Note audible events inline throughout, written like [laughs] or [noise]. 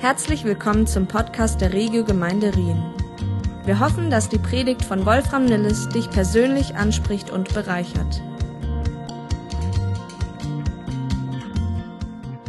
Herzlich willkommen zum Podcast der Regio Gemeinde Rien. Wir hoffen, dass die Predigt von Wolfram Nilles dich persönlich anspricht und bereichert.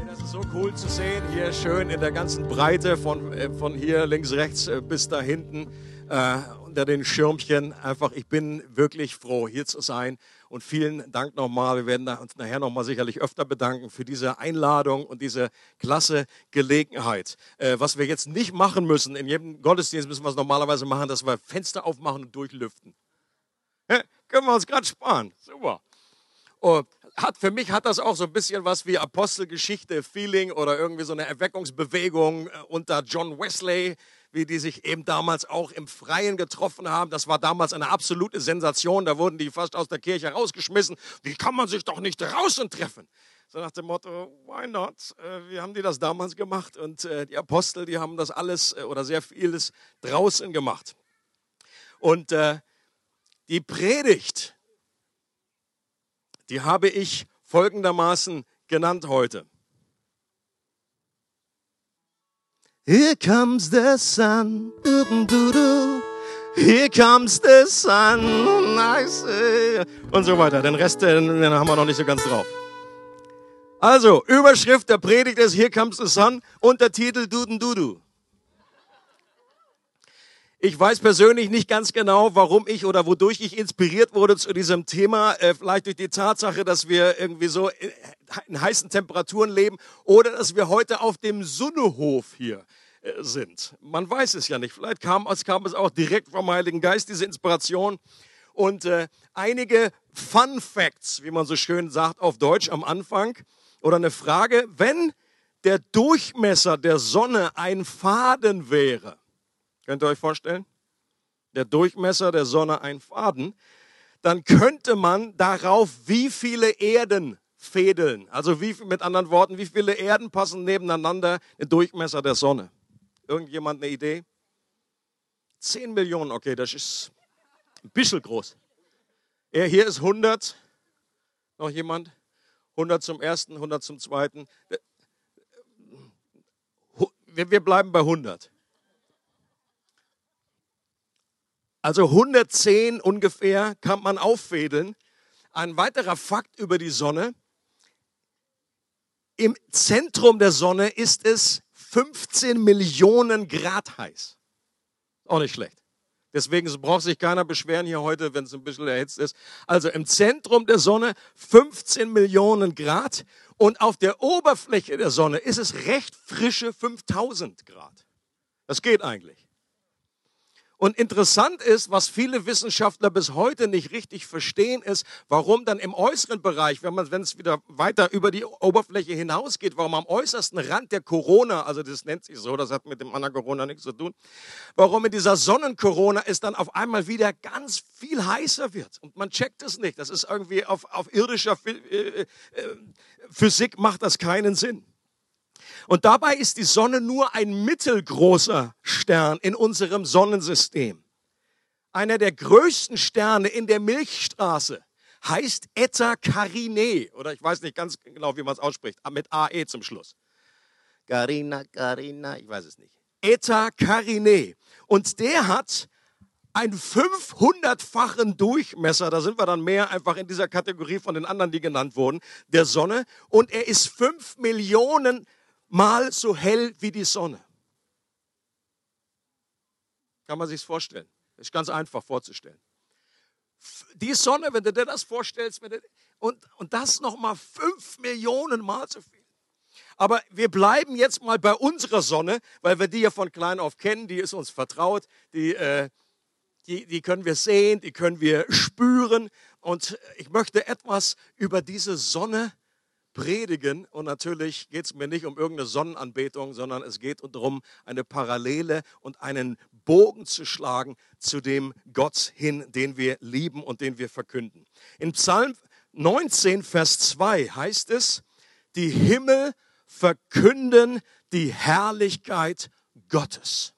Das ist so cool zu sehen, hier schön in der ganzen Breite von, äh, von hier links, rechts äh, bis da hinten äh, unter den Schirmchen. Einfach, ich bin wirklich froh, hier zu sein. Und vielen Dank nochmal. Wir werden uns nachher nochmal sicherlich öfter bedanken für diese Einladung und diese klasse Gelegenheit. Äh, was wir jetzt nicht machen müssen, in jedem Gottesdienst müssen wir es normalerweise machen, dass wir Fenster aufmachen und durchlüften. Ja, können wir uns gerade sparen. Super. Oh, hat, für mich hat das auch so ein bisschen was wie Apostelgeschichte, Feeling oder irgendwie so eine Erweckungsbewegung äh, unter John Wesley wie die sich eben damals auch im Freien getroffen haben. Das war damals eine absolute Sensation. Da wurden die fast aus der Kirche rausgeschmissen. Wie kann man sich doch nicht draußen treffen? So nach dem Motto, why not? Äh, wie haben die das damals gemacht? Und äh, die Apostel, die haben das alles äh, oder sehr vieles draußen gemacht. Und die Predigt, die habe ich folgendermaßen genannt heute. Here comes the sun. Here comes the sun. Nice. Und so weiter. Den Rest den, den haben wir noch nicht so ganz drauf. Also, Überschrift der Predigt ist Here comes the sun. Untertitel Duden Dudu. Ich weiß persönlich nicht ganz genau, warum ich oder wodurch ich inspiriert wurde zu diesem Thema. Äh, vielleicht durch die Tatsache, dass wir irgendwie so in heißen Temperaturen leben oder dass wir heute auf dem Sunnehof hier sind. Man weiß es ja nicht. Vielleicht kam es, kam es auch direkt vom Heiligen Geist, diese Inspiration. Und äh, einige Fun Facts, wie man so schön sagt auf Deutsch am Anfang. Oder eine Frage, wenn der Durchmesser der Sonne ein Faden wäre, Könnt ihr euch vorstellen? Der Durchmesser der Sonne ein Faden. Dann könnte man darauf wie viele Erden fädeln. Also wie, mit anderen Worten, wie viele Erden passen nebeneinander den Durchmesser der Sonne? Irgendjemand eine Idee? 10 Millionen, okay, das ist ein bisschen groß. Ja, hier ist 100. Noch jemand? 100 zum ersten, 100 zum zweiten. Wir bleiben bei 100. Also 110 ungefähr kann man auffädeln. Ein weiterer Fakt über die Sonne. Im Zentrum der Sonne ist es 15 Millionen Grad heiß. Auch nicht schlecht. Deswegen braucht sich keiner beschweren hier heute, wenn es ein bisschen erhitzt ist. Also im Zentrum der Sonne 15 Millionen Grad und auf der Oberfläche der Sonne ist es recht frische 5000 Grad. Das geht eigentlich. Und interessant ist, was viele Wissenschaftler bis heute nicht richtig verstehen, ist, warum dann im äußeren Bereich, wenn man, wenn es wieder weiter über die Oberfläche hinausgeht, warum am äußersten Rand der Corona, also das nennt sich so, das hat mit dem anderen Corona nichts zu tun, warum in dieser Sonnencorona es dann auf einmal wieder ganz viel heißer wird. Und man checkt es nicht. Das ist irgendwie auf, auf irdischer äh, äh, Physik macht das keinen Sinn. Und dabei ist die Sonne nur ein mittelgroßer Stern in unserem Sonnensystem. Einer der größten Sterne in der Milchstraße heißt Eta Carinae. Oder ich weiß nicht ganz genau, wie man es ausspricht, mit AE zum Schluss. Carina, Carina, ich weiß es nicht. Eta Carinae. Und der hat einen 500-fachen Durchmesser, da sind wir dann mehr einfach in dieser Kategorie von den anderen, die genannt wurden, der Sonne. Und er ist 5 Millionen mal so hell wie die Sonne. Kann man sich vorstellen. Das ist ganz einfach vorzustellen. Die Sonne, wenn du dir das vorstellst, und, und das nochmal fünf Millionen Mal so viel. Aber wir bleiben jetzt mal bei unserer Sonne, weil wir die ja von klein auf kennen, die ist uns vertraut, die, äh, die, die können wir sehen, die können wir spüren. Und ich möchte etwas über diese Sonne predigen. Und natürlich geht es mir nicht um irgendeine Sonnenanbetung, sondern es geht darum, eine Parallele und einen Bogen zu schlagen zu dem Gott hin, den wir lieben und den wir verkünden. In Psalm 19, Vers 2 heißt es, die Himmel verkünden die Herrlichkeit Gottes.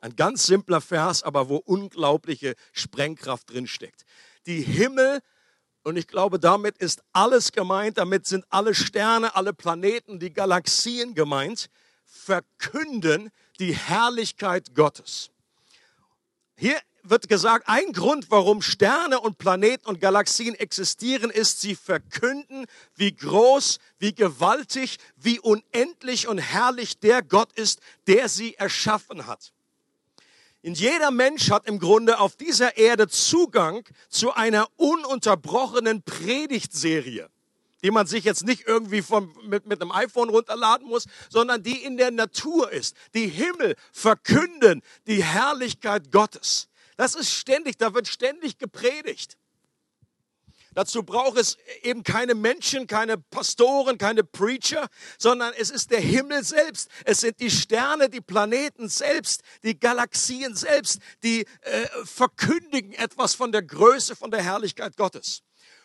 Ein ganz simpler Vers, aber wo unglaubliche Sprengkraft drinsteckt. Die Himmel und ich glaube, damit ist alles gemeint, damit sind alle Sterne, alle Planeten, die Galaxien gemeint, verkünden die Herrlichkeit Gottes. Hier wird gesagt, ein Grund, warum Sterne und Planeten und Galaxien existieren, ist, sie verkünden, wie groß, wie gewaltig, wie unendlich und herrlich der Gott ist, der sie erschaffen hat. Jeder Mensch hat im Grunde auf dieser Erde Zugang zu einer ununterbrochenen Predigtserie, die man sich jetzt nicht irgendwie vom, mit, mit einem iPhone runterladen muss, sondern die in der Natur ist. Die Himmel verkünden die Herrlichkeit Gottes. Das ist ständig, da wird ständig gepredigt. Dazu braucht es eben keine Menschen, keine Pastoren, keine Preacher, sondern es ist der Himmel selbst. Es sind die Sterne, die Planeten selbst, die Galaxien selbst, die äh, verkündigen etwas von der Größe, von der Herrlichkeit Gottes.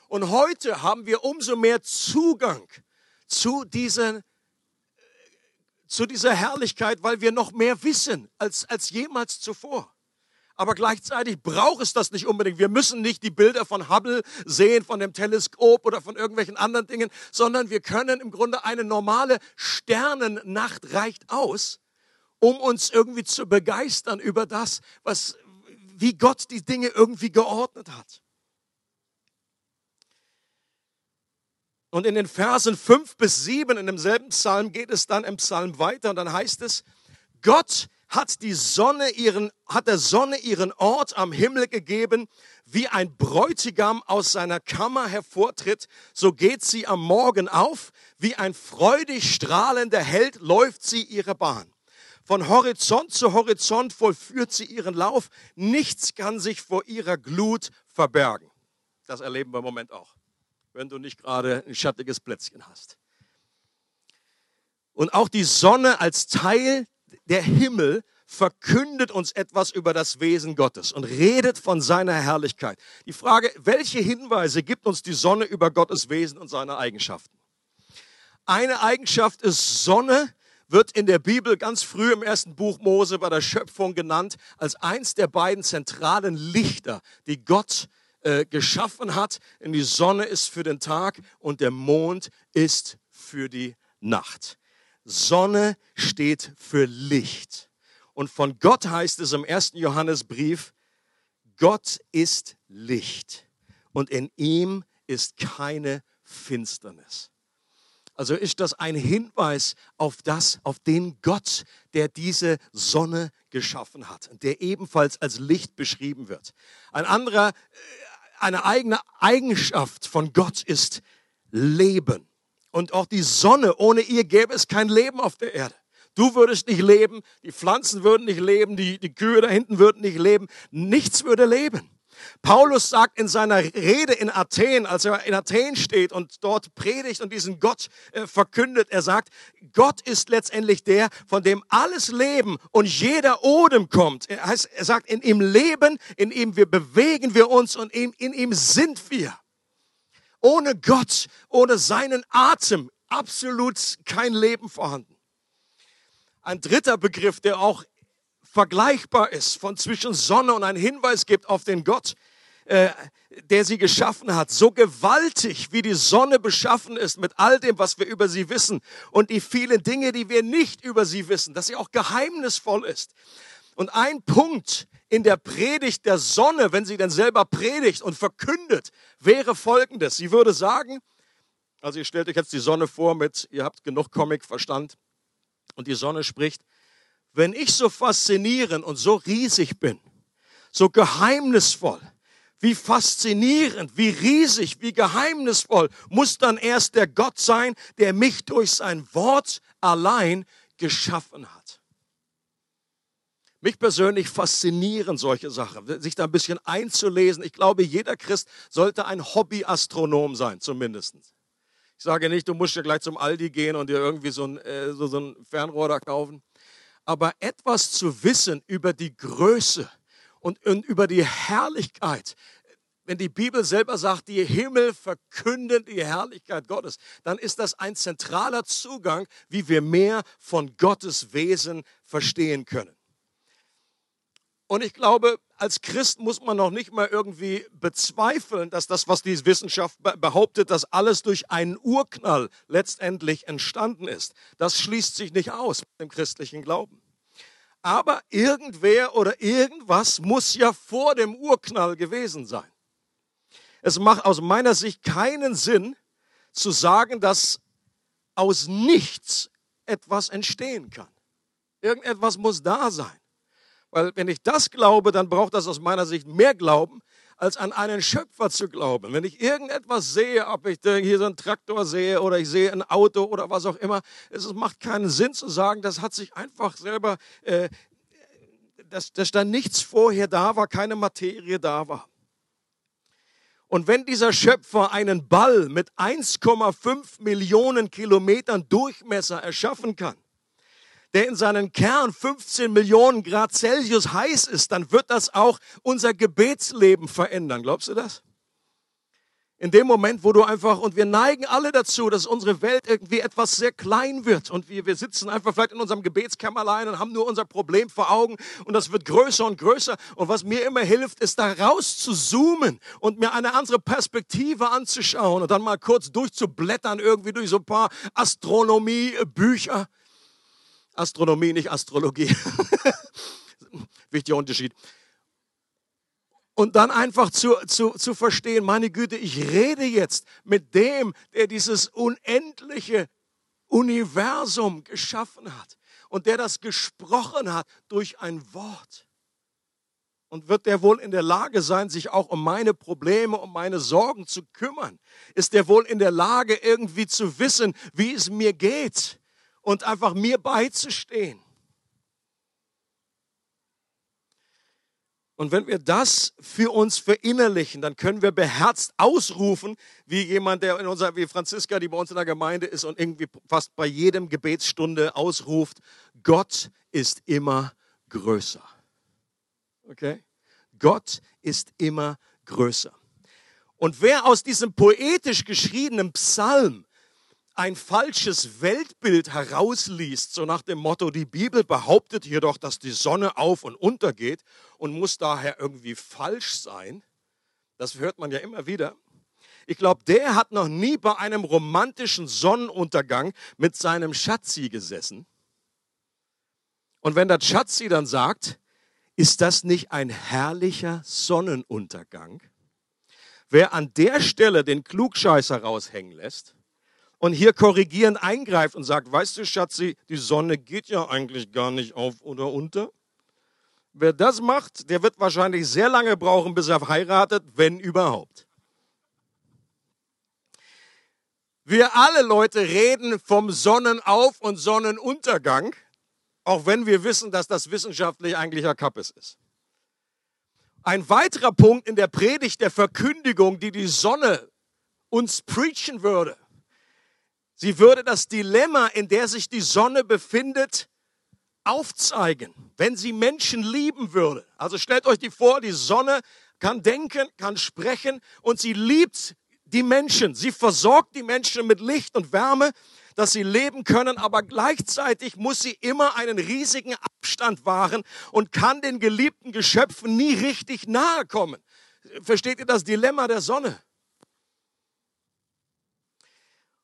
Und heute haben wir umso mehr Zugang zu diesen äh, zu dieser Herrlichkeit, weil wir noch mehr wissen als, als jemals zuvor aber gleichzeitig braucht es das nicht unbedingt. Wir müssen nicht die Bilder von Hubble sehen, von dem Teleskop oder von irgendwelchen anderen Dingen, sondern wir können im Grunde eine normale Sternennacht reicht aus, um uns irgendwie zu begeistern über das, was, wie Gott die Dinge irgendwie geordnet hat. Und in den Versen 5 bis 7 in demselben Psalm geht es dann im Psalm weiter und dann heißt es, Gott hat die Sonne ihren, hat der Sonne ihren Ort am Himmel gegeben, wie ein Bräutigam aus seiner Kammer hervortritt, so geht sie am Morgen auf, wie ein freudig strahlender Held läuft sie ihre Bahn. Von Horizont zu Horizont vollführt sie ihren Lauf, nichts kann sich vor ihrer Glut verbergen. Das erleben wir im Moment auch, wenn du nicht gerade ein schattiges Plätzchen hast. Und auch die Sonne als Teil der Himmel verkündet uns etwas über das Wesen Gottes und redet von seiner Herrlichkeit. Die Frage, welche Hinweise gibt uns die Sonne über Gottes Wesen und seine Eigenschaften? Eine Eigenschaft ist Sonne, wird in der Bibel ganz früh im ersten Buch Mose bei der Schöpfung genannt als eins der beiden zentralen Lichter, die Gott äh, geschaffen hat. Und die Sonne ist für den Tag und der Mond ist für die Nacht. Sonne steht für Licht. Und von Gott heißt es im ersten Johannesbrief, Gott ist Licht und in ihm ist keine Finsternis. Also ist das ein Hinweis auf das, auf den Gott, der diese Sonne geschaffen hat und der ebenfalls als Licht beschrieben wird. Ein anderer, äh, eine eigene Eigenschaft von Gott ist Leben. Und auch die Sonne, ohne ihr gäbe es kein Leben auf der Erde. Du würdest nicht leben, die Pflanzen würden nicht leben, die, die Kühe da hinten würden nicht leben. Nichts würde leben. Paulus sagt in seiner Rede in Athen, als er in Athen steht und dort predigt und diesen Gott äh, verkündet, er sagt, Gott ist letztendlich der, von dem alles Leben und jeder Odem kommt. Er, heißt, er sagt, in ihm leben, in ihm wir bewegen wir uns und in, in ihm sind wir. Ohne Gott, ohne seinen Atem, absolut kein Leben vorhanden. Ein dritter Begriff, der auch vergleichbar ist von zwischen Sonne und einen Hinweis gibt auf den Gott, äh, der sie geschaffen hat. So gewaltig, wie die Sonne beschaffen ist mit all dem, was wir über sie wissen und die vielen Dinge, die wir nicht über sie wissen, dass sie auch geheimnisvoll ist. Und ein Punkt in der Predigt der Sonne, wenn sie denn selber predigt und verkündet, wäre folgendes. Sie würde sagen, also ihr stellt euch jetzt die Sonne vor mit, ihr habt genug Comic-Verstand und die Sonne spricht, wenn ich so faszinierend und so riesig bin, so geheimnisvoll, wie faszinierend, wie riesig, wie geheimnisvoll muss dann erst der Gott sein, der mich durch sein Wort allein geschaffen hat. Mich persönlich faszinieren solche Sachen, sich da ein bisschen einzulesen. Ich glaube, jeder Christ sollte ein Hobbyastronom sein, zumindest. Ich sage nicht, du musst ja gleich zum Aldi gehen und dir irgendwie so ein, äh, so, so ein Fernrohr da kaufen. Aber etwas zu wissen über die Größe und, und über die Herrlichkeit, wenn die Bibel selber sagt, die Himmel verkünden die Herrlichkeit Gottes, dann ist das ein zentraler Zugang, wie wir mehr von Gottes Wesen verstehen können. Und ich glaube, als Christ muss man noch nicht mal irgendwie bezweifeln, dass das, was die Wissenschaft behauptet, dass alles durch einen Urknall letztendlich entstanden ist. Das schließt sich nicht aus mit dem christlichen Glauben. Aber irgendwer oder irgendwas muss ja vor dem Urknall gewesen sein. Es macht aus meiner Sicht keinen Sinn zu sagen, dass aus nichts etwas entstehen kann. Irgendetwas muss da sein. Weil wenn ich das glaube, dann braucht das aus meiner Sicht mehr Glauben, als an einen Schöpfer zu glauben. Wenn ich irgendetwas sehe, ob ich hier so einen Traktor sehe oder ich sehe ein Auto oder was auch immer, es macht keinen Sinn zu sagen, das hat sich einfach selber, äh, dass, dass da nichts vorher da war, keine Materie da war. Und wenn dieser Schöpfer einen Ball mit 1,5 Millionen Kilometern Durchmesser erschaffen kann, der in seinen Kern 15 Millionen Grad Celsius heiß ist, dann wird das auch unser Gebetsleben verändern. Glaubst du das? In dem Moment, wo du einfach, und wir neigen alle dazu, dass unsere Welt irgendwie etwas sehr klein wird und wir, wir sitzen einfach vielleicht in unserem Gebetskämmerlein und haben nur unser Problem vor Augen und das wird größer und größer. Und was mir immer hilft, ist da raus zu zoomen und mir eine andere Perspektive anzuschauen und dann mal kurz durchzublättern irgendwie durch so ein paar Astronomie-Bücher Astronomie, nicht Astrologie. [laughs] Wichtiger Unterschied. Und dann einfach zu, zu, zu verstehen, meine Güte, ich rede jetzt mit dem, der dieses unendliche Universum geschaffen hat und der das gesprochen hat durch ein Wort. Und wird der wohl in der Lage sein, sich auch um meine Probleme, um meine Sorgen zu kümmern? Ist der wohl in der Lage, irgendwie zu wissen, wie es mir geht? Und einfach mir beizustehen. Und wenn wir das für uns verinnerlichen, dann können wir beherzt ausrufen, wie jemand, der in unserer, wie Franziska, die bei uns in der Gemeinde ist und irgendwie fast bei jedem Gebetsstunde ausruft, Gott ist immer größer. Okay? Gott ist immer größer. Und wer aus diesem poetisch geschriebenen Psalm ein falsches Weltbild herausliest, so nach dem Motto, die Bibel behauptet hier doch, dass die Sonne auf und untergeht und muss daher irgendwie falsch sein, das hört man ja immer wieder. Ich glaube, der hat noch nie bei einem romantischen Sonnenuntergang mit seinem Schatzi gesessen. Und wenn der Schatzi dann sagt, ist das nicht ein herrlicher Sonnenuntergang? Wer an der Stelle den Klugscheißer raushängen lässt, und hier korrigierend eingreift und sagt, weißt du, Schatzi, die Sonne geht ja eigentlich gar nicht auf oder unter. Wer das macht, der wird wahrscheinlich sehr lange brauchen, bis er heiratet, wenn überhaupt. Wir alle Leute reden vom Sonnenauf- und Sonnenuntergang, auch wenn wir wissen, dass das wissenschaftlich eigentlich Kappes ist. Ein weiterer Punkt in der Predigt der Verkündigung, die die Sonne uns preachen würde, Sie würde das Dilemma, in der sich die Sonne befindet, aufzeigen, wenn sie Menschen lieben würde. Also stellt euch die vor, die Sonne kann denken, kann sprechen und sie liebt die Menschen. Sie versorgt die Menschen mit Licht und Wärme, dass sie leben können, aber gleichzeitig muss sie immer einen riesigen Abstand wahren und kann den geliebten Geschöpfen nie richtig nahe kommen. Versteht ihr das Dilemma der Sonne?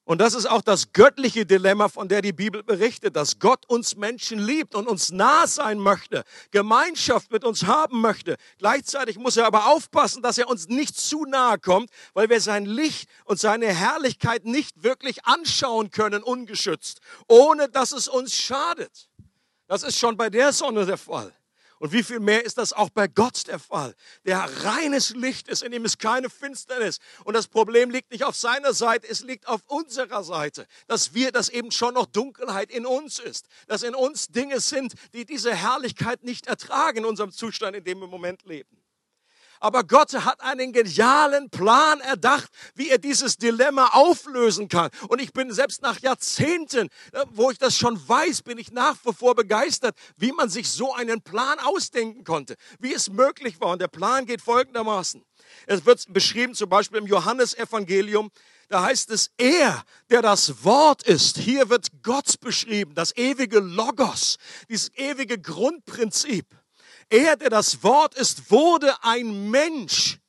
Und das ist auch das göttliche Dilemma, von der die Bibel berichtet, dass Gott uns Menschen liebt und uns nah sein möchte, Gemeinschaft mit uns haben möchte. Gleichzeitig muss er aber aufpassen, dass er uns nicht zu nahe kommt, weil wir sein Licht und seine Herrlichkeit nicht wirklich anschauen können, ungeschützt, ohne dass es uns schadet. Das ist schon bei der Sonne der Fall. Und wie viel mehr ist das auch bei Gott der Fall, der reines Licht ist, in dem es keine Finsternis. Und das Problem liegt nicht auf seiner Seite, es liegt auf unserer Seite, dass wir, dass eben schon noch Dunkelheit in uns ist, dass in uns Dinge sind, die diese Herrlichkeit nicht ertragen in unserem Zustand, in dem wir im Moment leben. Aber Gott hat einen genialen Plan erdacht, wie er dieses Dilemma auflösen kann. Und ich bin selbst nach Jahrzehnten, äh, wo ich das schon weiß, bin ich nach wie vor begeistert, wie man sich so einen Plan ausdenken konnte, wie es möglich war. Und der Plan geht folgendermaßen. Es wird beschrieben zum Beispiel im Johannesevangelium, da heißt es, er, der das Wort ist, hier wird Gott beschrieben, das ewige Logos, dieses ewige Grundprinzip. Er, der das Wort ist, wurde ein Mensch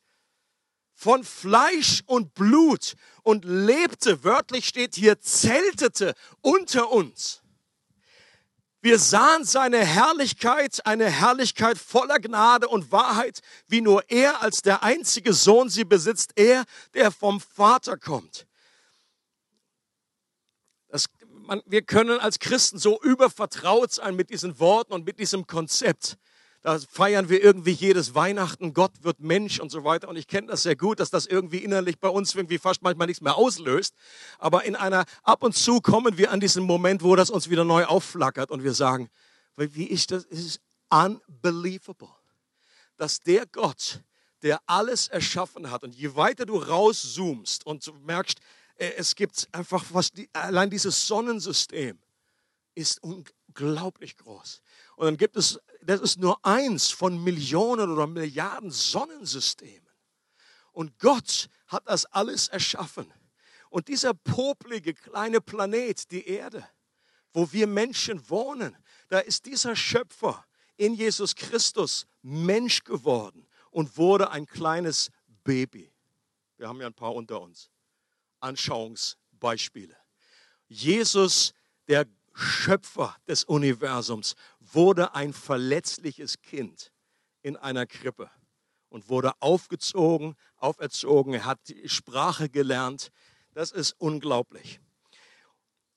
von Fleisch und Blut und lebte, wörtlich steht hier, zeltete unter uns. Wir sahen seine Herrlichkeit, eine Herrlichkeit voller Gnade und Wahrheit, wie nur er als der einzige Sohn sie besitzt, er, der vom Vater kommt. Das, man, wir können als Christen so übervertraut sein mit diesen Worten und mit diesem Konzept. Da feiern wir irgendwie jedes Weihnachten, Gott wird Mensch und so weiter. Und ich kenne das sehr gut, dass das irgendwie innerlich bei uns irgendwie fast manchmal nichts mehr auslöst. Aber in einer, ab und zu kommen wir an diesen Moment, wo das uns wieder neu aufflackert und wir sagen, wie ist das? Es ist unbelievable, dass der Gott, der alles erschaffen hat und je weiter du rauszoomst und merkst, äh, es gibt einfach was, allein dieses Sonnensystem ist unglaublich groß. Und dann gibt es, das ist nur eins von Millionen oder Milliarden Sonnensystemen. Und Gott hat das alles erschaffen. Und dieser poplige kleine Planet, die Erde, wo wir Menschen wohnen, da ist dieser Schöpfer in Jesus Christus Mensch geworden und wurde ein kleines Baby. Wir haben ja ein paar unter uns. Anschauungsbeispiele. Jesus, der Schöpfer des Universums, wurde ein verletzliches Kind in einer Krippe und wurde aufgezogen, auferzogen. Er hat die Sprache gelernt. Das ist unglaublich.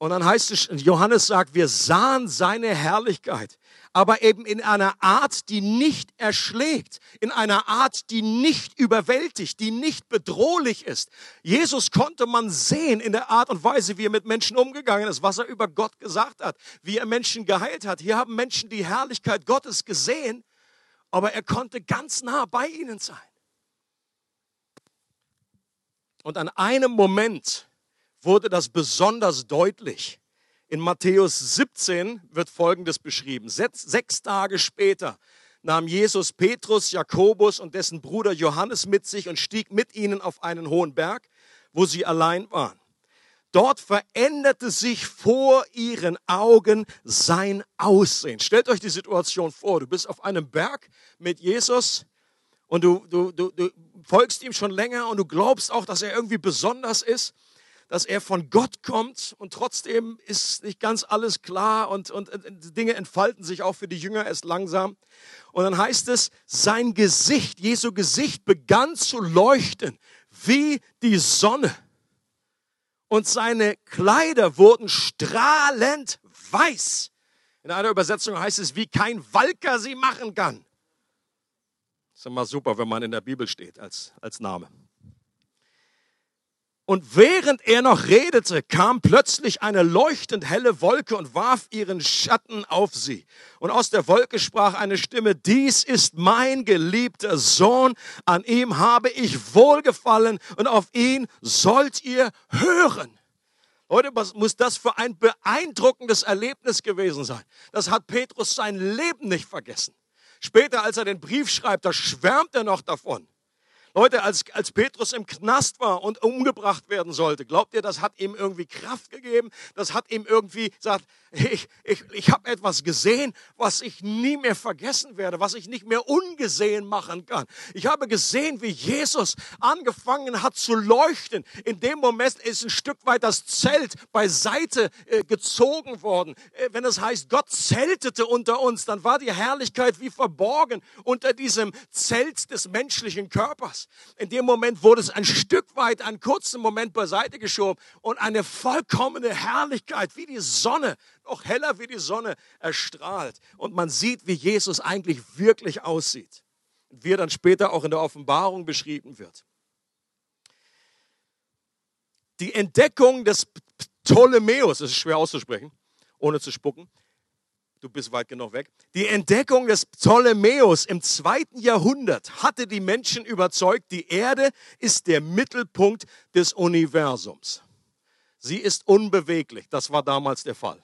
Und dann heißt es, Johannes sagt, wir sahen seine Herrlichkeit, aber eben in einer Art, die nicht erschlägt, in einer Art, die nicht überwältigt, die nicht bedrohlich ist. Jesus konnte man sehen in der Art und Weise, wie er mit Menschen umgegangen ist, was er über Gott gesagt hat, wie er Menschen geheilt hat. Hier haben Menschen die Herrlichkeit Gottes gesehen, aber er konnte ganz nah bei ihnen sein. Und an einem Moment, wurde das besonders deutlich. In Matthäus 17 wird Folgendes beschrieben. Sechs, Tage später nahm Jesus Petrus, Jakobus und dessen Bruder Johannes mit sich und stieg mit ihnen auf einen hohen Berg, wo sie allein waren. Dort veränderte sich vor ihren Augen sein Aussehen. Stellt euch die Situation vor, du bist auf einem Berg mit Jesus und du, du, du, du folgst ihm schon länger und du glaubst auch, dass er irgendwie besonders ist dass er von Gott kommt und trotzdem ist nicht ganz alles klar und, und, und Dinge entfalten sich auch für die Jünger erst langsam. Und dann heißt es, sein Gesicht, Jesu Gesicht begann zu leuchten wie die Sonne. Und seine Kleider wurden strahlend weiß. In einer Übersetzung heißt es, wie kein Walker sie machen kann. Das ist immer super, wenn man in der Bibel steht als, als Name. Und während er noch redete, kam plötzlich eine leuchtend helle Wolke und warf ihren Schatten auf sie. Und aus der Wolke sprach eine Stimme, dies ist mein geliebter Sohn, an ihm habe ich wohlgefallen und auf ihn sollt ihr hören. Leute, was muss das für ein beeindruckendes Erlebnis gewesen sein? Das hat Petrus sein Leben nicht vergessen. Später, als er den Brief schreibt, da schwärmt er noch davon. Leute, als, als Petrus im Knast war und umgebracht werden sollte, glaubt ihr, das hat ihm irgendwie Kraft gegeben? Das hat ihm irgendwie gesagt, ich, ich, ich habe etwas gesehen, was ich nie mehr vergessen werde, was ich nicht mehr ungesehen machen kann. Ich habe gesehen, wie Jesus angefangen hat zu leuchten. In dem Moment ist ein Stück weit das Zelt beiseite äh, gezogen worden. Äh, wenn es heißt, Gott zeltete unter uns, dann war die Herrlichkeit wie verborgen unter diesem Zelt des menschlichen Körpers. In dem Moment wurde es ein Stück weit, einen kurzen Moment beiseite geschoben und eine vollkommene Herrlichkeit wie die Sonne noch heller wie die Sonne erstrahlt. Und man sieht, wie Jesus eigentlich wirklich aussieht. Wie er dann später auch in der Offenbarung beschrieben wird. Die Entdeckung des Ptolemäus, das ist schwer auszusprechen, ohne zu spucken, du bist weit genug weg. Die Entdeckung des Ptolemäus im zweiten Jahrhundert hatte die Menschen überzeugt, die Erde ist der Mittelpunkt des Universums. Sie ist unbeweglich. Das war damals der Fall.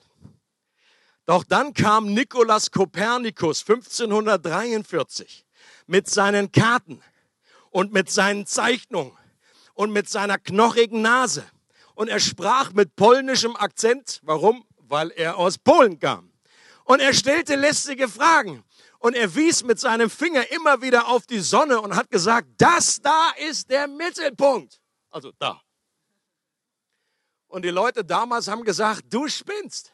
Doch dann kam Nikolaus Kopernikus 1543 mit seinen Karten und mit seinen Zeichnungen und mit seiner knochigen Nase. Und er sprach mit polnischem Akzent. Warum? Weil er aus Polen kam. Und er stellte lästige Fragen. Und er wies mit seinem Finger immer wieder auf die Sonne und hat gesagt, das da ist der Mittelpunkt. Also da. Und die Leute damals haben gesagt, du spinnst.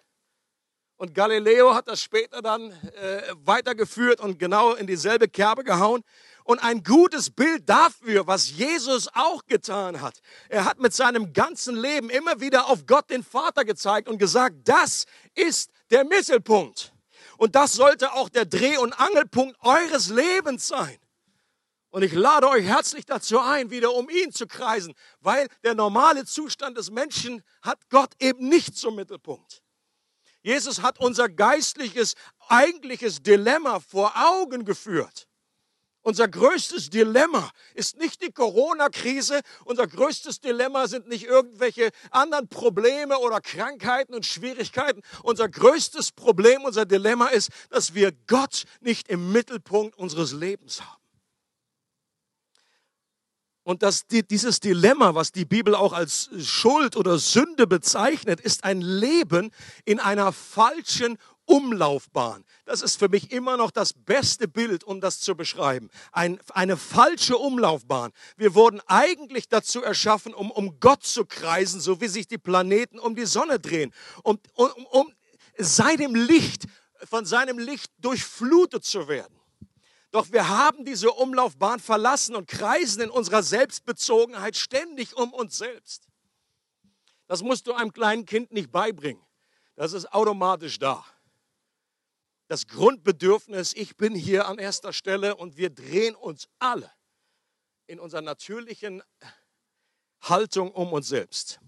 Und Galileo hat das später dann äh, weitergeführt und genau in dieselbe Kerbe gehauen. Und ein gutes Bild dafür, was Jesus auch getan hat. Er hat mit seinem ganzen Leben immer wieder auf Gott den Vater gezeigt und gesagt, das ist der Mittelpunkt. Und das sollte auch der Dreh- und Angelpunkt eures Lebens sein. Und ich lade euch herzlich dazu ein, wieder um ihn zu kreisen, weil der normale Zustand des Menschen hat Gott eben nicht zum Mittelpunkt. Jesus hat unser geistliches, eigentliches Dilemma vor Augen geführt. Unser größtes Dilemma ist nicht die Corona-Krise, unser größtes Dilemma sind nicht irgendwelche anderen Probleme oder Krankheiten und Schwierigkeiten. Unser größtes Problem, unser Dilemma ist, dass wir Gott nicht im Mittelpunkt unseres Lebens haben. Und das, dieses Dilemma, was die Bibel auch als Schuld oder Sünde bezeichnet, ist ein Leben in einer falschen Umlaufbahn. Das ist für mich immer noch das beste Bild, um das zu beschreiben. Ein, eine falsche Umlaufbahn. Wir wurden eigentlich dazu erschaffen, um um Gott zu kreisen, so wie sich die Planeten um die Sonne drehen. Um, um, um seinem Licht, von seinem Licht durchflutet zu werden. Doch wir haben diese Umlaufbahn verlassen und kreisen in unserer Selbstbezogenheit ständig um uns selbst. Das musst du einem kleinen Kind nicht beibringen. Das ist automatisch da. Das Grundbedürfnis, ich bin hier an erster Stelle und wir drehen uns alle in unserer natürlichen Haltung um uns selbst.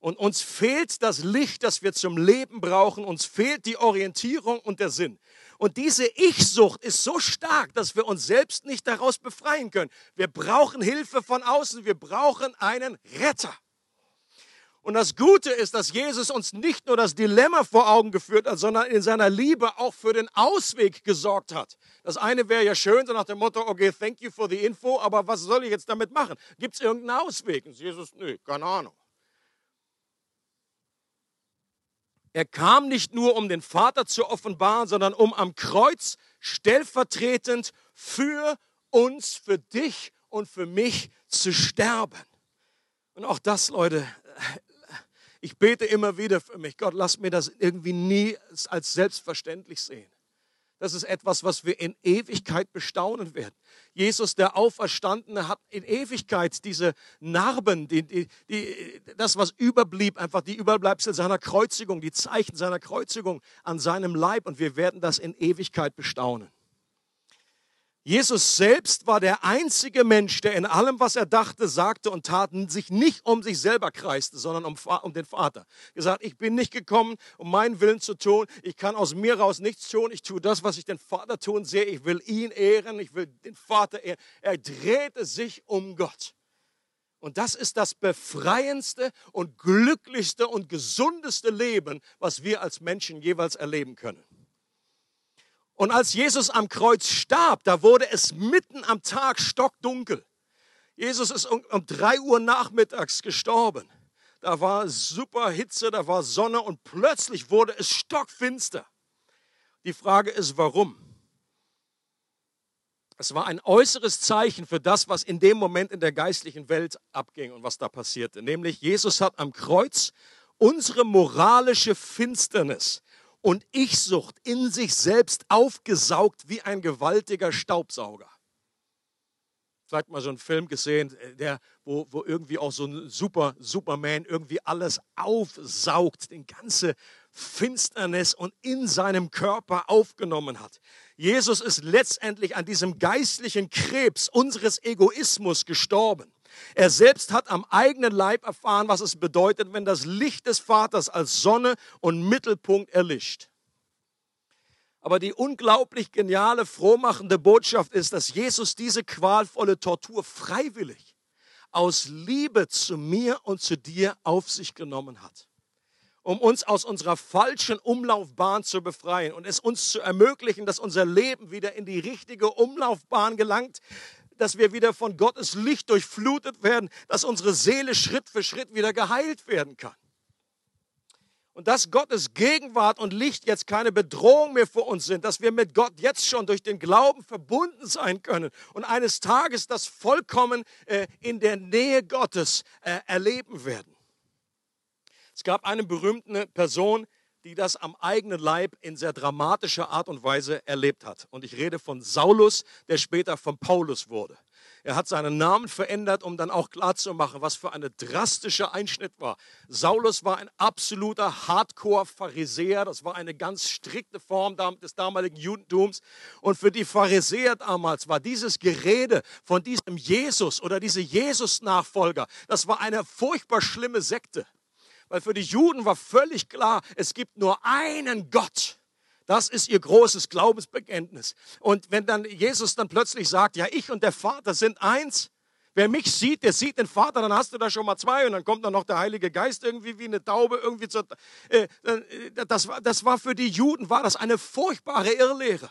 Und uns fehlt das Licht, das wir zum Leben brauchen. Uns fehlt die Orientierung und der Sinn. Und diese Ich-Sucht ist so stark, dass wir uns selbst nicht daraus befreien können. Wir brauchen Hilfe von außen. Wir brauchen einen Retter. Und das Gute ist, dass Jesus uns nicht nur das Dilemma vor Augen geführt hat, sondern in seiner Liebe auch für den Ausweg gesorgt hat. Das eine wäre ja schön, so nach dem Motto, okay, thank you for the info, aber was soll ich jetzt damit machen? Gibt es irgendeinen Ausweg? Und Jesus, nö, keine Ahnung. Er kam nicht nur, um den Vater zu offenbaren, sondern um am Kreuz stellvertretend für uns, für dich und für mich zu sterben. Und auch das, Leute, ich bete immer wieder für mich. Gott, lass mir das irgendwie nie als selbstverständlich sehen. Das ist etwas, was wir in Ewigkeit bestaunen werden. Jesus, der Auferstandene, hat in Ewigkeit diese Narben, die, die, die, das, was überblieb, einfach die Überbleibsel seiner Kreuzigung, die Zeichen seiner Kreuzigung an seinem Leib. Und wir werden das in Ewigkeit bestaunen. Jesus selbst war der einzige Mensch, der in allem, was er dachte, sagte und tat, sich nicht um sich selber kreiste, sondern um, um den Vater. Gesagt, ich bin nicht gekommen, um meinen Willen zu tun. Ich kann aus mir raus nichts tun. Ich tue das, was ich den Vater tun sehe. Ich will ihn ehren. Ich will den Vater ehren. Er drehte sich um Gott. Und das ist das befreiendste und glücklichste und gesundeste Leben, was wir als Menschen jeweils erleben können. Und als Jesus am Kreuz starb, da wurde es mitten am Tag stockdunkel. Jesus ist um, um drei Uhr nachmittags gestorben. Da war super Hitze, da war Sonne und plötzlich wurde es stockfinster. Die Frage ist, warum? Es war ein äußeres Zeichen für das, was in dem Moment in der geistlichen Welt abging und was da passierte. Nämlich Jesus hat am Kreuz unsere moralische Finsternis und Ich-Sucht in sich selbst aufgesaugt wie ein gewaltiger Staubsauger. Vielleicht mal so einen Film gesehen, äh, der, wo, wo irgendwie auch so ein Super, Superman irgendwie alles aufsaugt, den ganze Finsternis und in seinem Körper aufgenommen hat. Jesus ist letztendlich an diesem geistlichen Krebs unseres Egoismus gestorben. Er selbst hat am eigenen Leib erfahren, was es bedeutet, wenn das Licht des Vaters als Sonne und Mittelpunkt erlischt. Aber die unglaublich geniale, frohmachende Botschaft ist, dass Jesus diese qualvolle Tortur freiwillig aus Liebe zu mir und zu dir auf sich genommen hat um uns aus unserer falschen Umlaufbahn zu befreien und es uns zu ermöglichen, dass unser Leben wieder in die richtige Umlaufbahn gelangt, dass wir wieder von Gottes Licht durchflutet werden, dass unsere Seele Schritt für Schritt wieder geheilt werden kann. Und dass Gottes Gegenwart und Licht jetzt keine Bedrohung mehr für uns sind, dass wir mit Gott jetzt schon durch den Glauben verbunden sein können und eines Tages das vollkommen äh, in der Nähe Gottes äh, erleben werden. Es gab eine berühmte Person, die das am eigenen Leib in sehr dramatischer Art und Weise erlebt hat. Und ich rede von Saulus, der später von Paulus wurde. Er hat seinen Namen verändert, um dann auch klarzumachen, was für ein drastischer Einschnitt war. Saulus war ein absoluter Hardcore-Pharisäer. Das war eine ganz strikte Form des damaligen Judentums. Und für die Pharisäer damals war dieses Gerede von diesem Jesus oder diese Jesus-Nachfolger, das war eine furchtbar schlimme Sekte. Weil für die Juden war völlig klar, es gibt nur einen Gott. Das ist ihr großes Glaubensbekenntnis. Und wenn dann Jesus dann plötzlich sagt, ja, ich und der Vater sind eins, wer mich sieht, der sieht den Vater, dann hast du da schon mal zwei und dann kommt dann noch der Heilige Geist irgendwie wie eine Taube irgendwie zur, äh, äh das, das war für die Juden, war das eine furchtbare Irrlehre.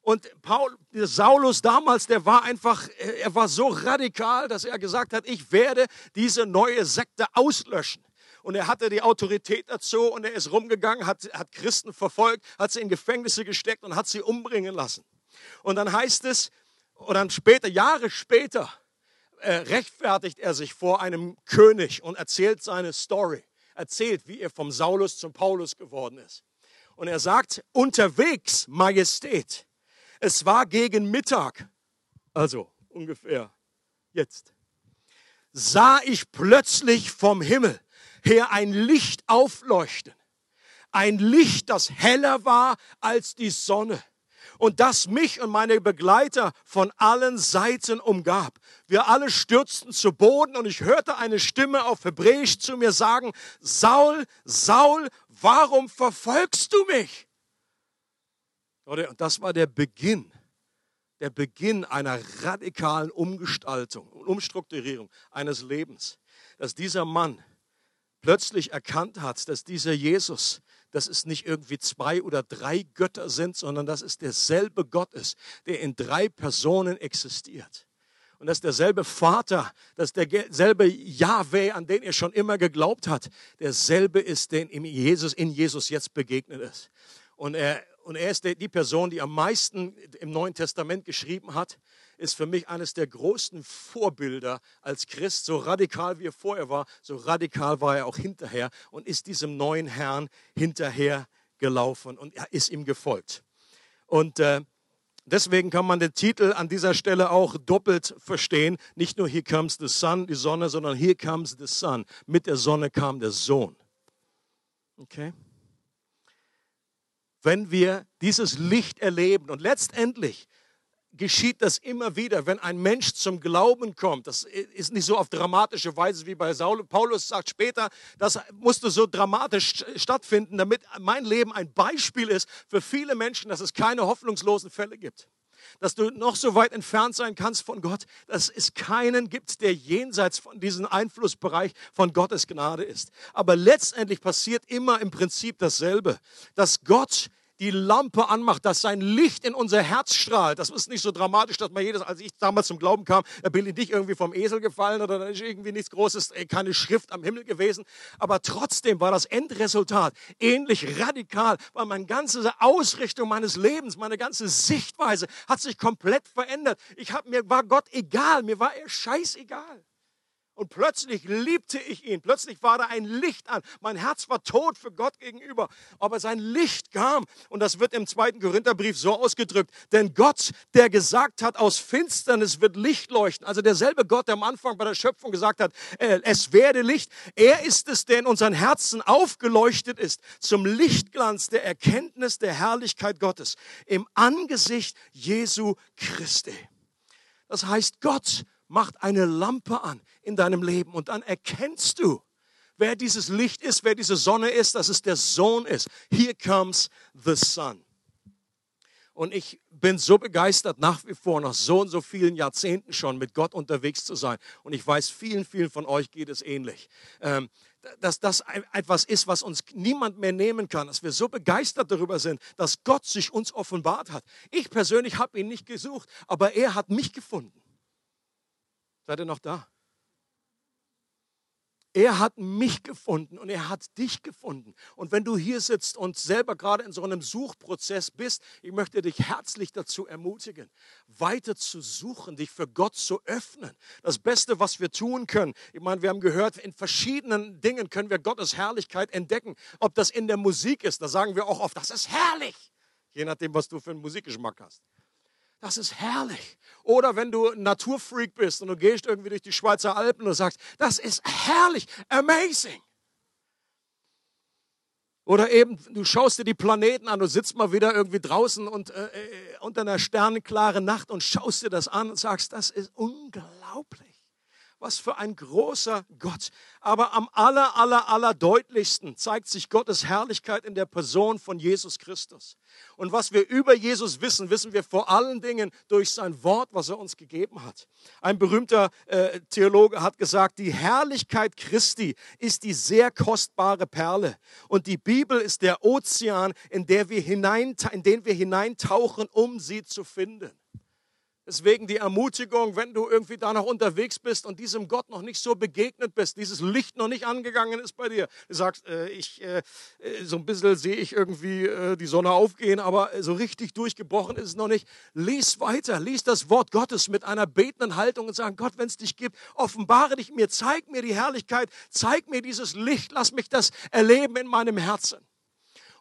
Und Paul, Saulus damals, der war einfach, äh, er war so radikal, dass er gesagt hat, ich werde diese neue Sekte auslöschen und er hatte die Autorität dazu und er ist rumgegangen, hat, hat Christen verfolgt, hat sie in Gefängnisse gesteckt und hat sie umbringen lassen. Und dann heißt es, und dann später, Jahre später, äh, rechtfertigt er sich vor einem König und erzählt seine Story, erzählt, wie er vom Saulus zum Paulus geworden ist. Und er sagt, unterwegs, Majestät, es war gegen Mittag, also ungefähr jetzt, sah ich plötzlich vom Himmel her ein Licht aufleuchten. Ein Licht, das heller war als die Sonne und das mich und meine Begleiter von allen Seiten umgab. Wir alle stürzten zu Boden und ich hörte eine Stimme auf Hebräisch zu mir sagen, Saul, Saul, warum verfolgst du mich? Und das war der Beginn, der Beginn einer radikalen Umgestaltung und Umstrukturierung eines Lebens, dass dieser Mann plötzlich erkannt hat, dass dieser Jesus, dass es nicht irgendwie zwei oder drei Götter sind, sondern dass es derselbe Gott ist, der in drei Personen existiert. Und dass derselbe Vater, dass derselbe Yahweh, an den er schon immer geglaubt hat, derselbe ist, den ihm Jesus, in Jesus jetzt begegnet ist. Und er, und er ist die Person, die am meisten im Neuen Testament geschrieben hat ist für mich eines der größten Vorbilder als Christ. So radikal wie er vorher war, so radikal war er auch hinterher und ist diesem neuen Herrn hinterher gelaufen und er ist ihm gefolgt. Und äh, deswegen kann man den Titel an dieser Stelle auch doppelt verstehen. Nicht nur Here comes the sun, die Sonne, sondern Here comes the sun. Mit der Sonne kam der Sohn. Okay? Wenn wir dieses Licht erleben und letztendlich geschieht das immer wieder, wenn ein Mensch zum Glauben kommt. Das ist nicht so auf dramatische Weise wie bei Saul. Paulus sagt später, das musste so dramatisch stattfinden, damit mein Leben ein Beispiel ist für viele Menschen, dass es keine hoffnungslosen Fälle gibt. Dass du noch so weit entfernt sein kannst von Gott, dass es keinen gibt, der jenseits von diesem Einflussbereich von Gottes Gnade ist. Aber letztendlich passiert immer im Prinzip dasselbe, dass Gott die Lampe anmacht, dass sein Licht in unser Herz strahlt. Das ist nicht so dramatisch, dass man jedes, als ich damals zum Glauben kam, da bin ich nicht irgendwie vom Esel gefallen oder da ist irgendwie nichts Großes, äh, keine Schrift am Himmel gewesen. Aber trotzdem war das Endresultat ähnlich radikal, weil meine ganze Ausrichtung meines Lebens, meine ganze Sichtweise hat sich komplett verändert. Ich hab, mir war Gott egal, mir war er scheißegal. Und plötzlich liebte ich ihn. Plötzlich war da ein Licht an. Mein Herz war tot für Gott gegenüber. Aber sein Licht kam. Und das wird im zweiten Korintherbrief so ausgedrückt. Denn Gott, der gesagt hat, aus Finsternis wird Licht leuchten. Also derselbe Gott, der am Anfang bei der Schöpfung gesagt hat, äh, es werde Licht. Er ist es, der in unseren Herzen aufgeleuchtet ist. Zum Lichtglanz der Erkenntnis der Herrlichkeit Gottes. Im Angesicht Jesu Christi. Das heißt, Gott macht eine Lampe an in deinem Leben und dann erkennst du, wer dieses Licht ist, wer diese Sonne ist, dass es der Sohn ist. Here comes the sun. Und ich bin so begeistert nach wie vor, nach so und so vielen Jahrzehnten schon mit Gott unterwegs zu sein. Und ich weiß, vielen, vielen von euch geht es ähnlich. Ähm, dass das etwas ist, was uns niemand mehr nehmen kann, dass wir so begeistert darüber sind, dass Gott sich uns offenbart hat. Ich persönlich habe ihn nicht gesucht, aber er hat mich gefunden. Seid ihr noch da? Er hat mich gefunden und er hat dich gefunden. Und wenn du hier sitzt und selber gerade in so einem Suchprozess bist, ich möchte dich herzlich dazu ermutigen, weiter zu suchen, dich für Gott zu öffnen. Das Beste, was wir tun können, ich meine, wir haben gehört, in verschiedenen Dingen können wir Gottes Herrlichkeit entdecken. Ob das in der Musik ist, da sagen wir auch oft, das ist herrlich. Je nachdem, was du für einen Musikgeschmack hast. Das ist herrlich. Oder wenn du ein Naturfreak bist und du gehst irgendwie durch die Schweizer Alpen und sagst, das ist herrlich, amazing. Oder eben, du schaust dir die Planeten an, du sitzt mal wieder irgendwie draußen und äh, äh unter einer sternenklaren Nacht und schaust dir das an und sagst, das ist unglaublich. Was für ein großer Gott. Aber am aller, aller, aller deutlichsten zeigt sich Gottes Herrlichkeit in der Person von Jesus Christus. Und was wir über Jesus wissen, wissen wir vor allen Dingen durch sein Wort, was er uns gegeben hat. Ein berühmter äh, Theologe hat gesagt, die Herrlichkeit Christi ist die sehr kostbare Perle. Und die Bibel ist der Ozean, in, der wir hinein, in den wir hineintauchen, um sie zu finden. Deswegen die Ermutigung, wenn du irgendwie da noch unterwegs bist und diesem Gott noch nicht so begegnet bist, dieses Licht noch nicht angegangen ist bei dir. Du sagst, äh, ich, äh, äh so ein bisschen sehe ich irgendwie äh, die Sonne aufgehen, aber so richtig durchgebrochen ist es noch nicht. Lies weiter, lies das Wort Gottes mit einer betenden Haltung und sag, Gott, wenn es dich gibt, offenbare dich mir, zeig mir die Herrlichkeit, zeig mir dieses Licht, lass mich das erleben in meinem Herzen.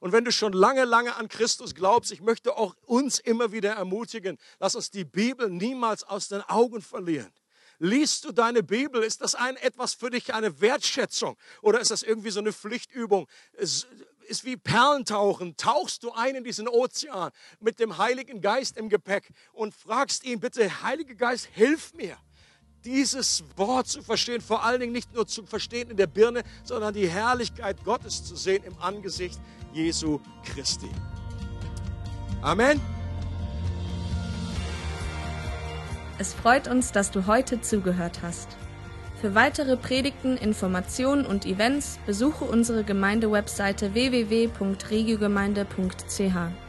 Und wenn du schon lange, lange an Christus glaubst, ich möchte auch uns immer wieder ermutigen, lass uns die Bibel niemals aus den Augen verlieren. Liest du deine Bibel? Ist das ein etwas für dich, eine Wertschätzung? Oder ist das irgendwie so eine Pflichtübung? Es ist wie Perlentauchen. Tauchst du ein in diesen Ozean mit dem Heiligen Geist im Gepäck und fragst ihn, bitte, Heiliger Geist, hilf mir dieses Wort zu verstehen, vor allen Dingen nicht nur zu verstehen in der Birne, sondern die Herrlichkeit Gottes zu sehen im Angesicht Jesu Christi. Amen. Es freut uns, dass du heute zugehört hast. Für weitere Predigten, Informationen und Events besuche unsere Gemeindewebseite www.regiogemeinde.ch.